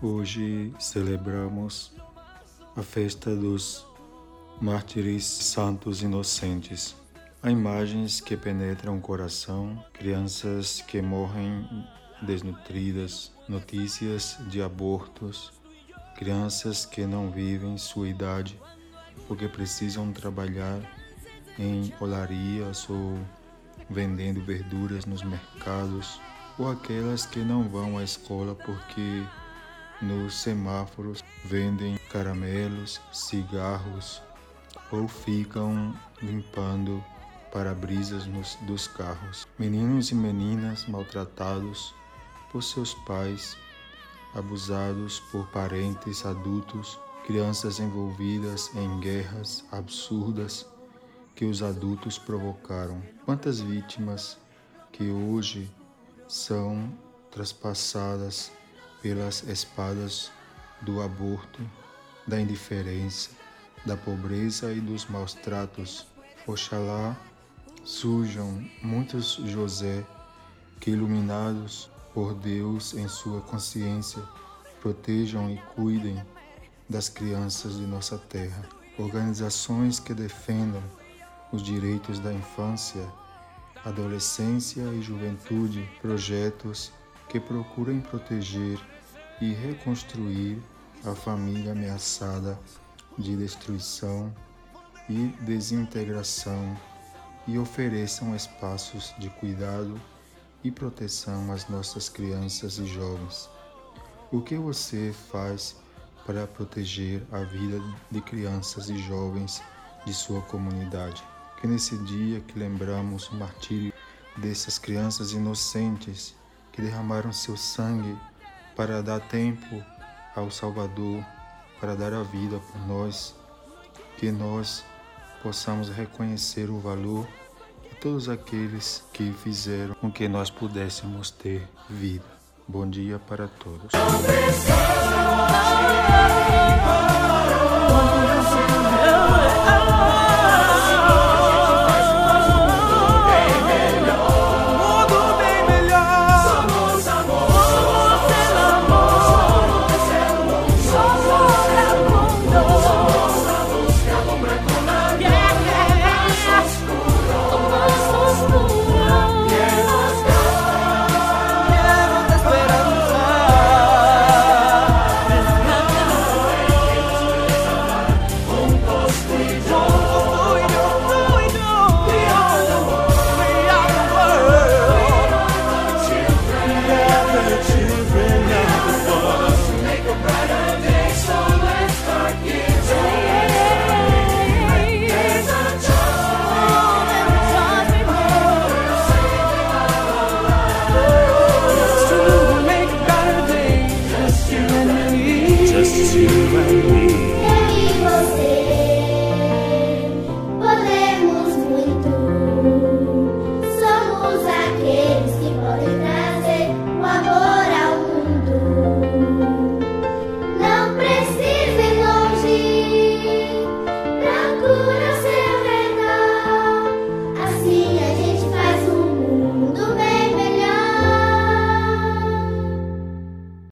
Hoje celebramos a festa dos mártires santos inocentes. Há imagens que penetram o coração, crianças que morrem desnutridas, notícias de abortos, crianças que não vivem sua idade porque precisam trabalhar em olarias ou vendendo verduras nos mercados, ou aquelas que não vão à escola porque nos semáforos vendem caramelos, cigarros ou ficam limpando para-brisas dos carros. Meninos e meninas maltratados por seus pais, abusados por parentes adultos, crianças envolvidas em guerras absurdas que os adultos provocaram. Quantas vítimas que hoje são traspassadas pelas espadas do aborto, da indiferença, da pobreza e dos maus tratos. Oxalá surjam muitos José que, iluminados por Deus em sua consciência, protejam e cuidem das crianças de nossa terra. Organizações que defendam os direitos da infância, adolescência e juventude, projetos que procurem proteger e reconstruir a família ameaçada de destruição e desintegração e ofereçam espaços de cuidado e proteção às nossas crianças e jovens. O que você faz para proteger a vida de crianças e jovens de sua comunidade? que nesse dia que lembramos o martírio dessas crianças inocentes que derramaram seu sangue para dar tempo ao Salvador, para dar a vida por nós, que nós possamos reconhecer o valor de todos aqueles que fizeram com que nós pudéssemos ter vida. Bom dia para todos. existiu em mim. Eu e você.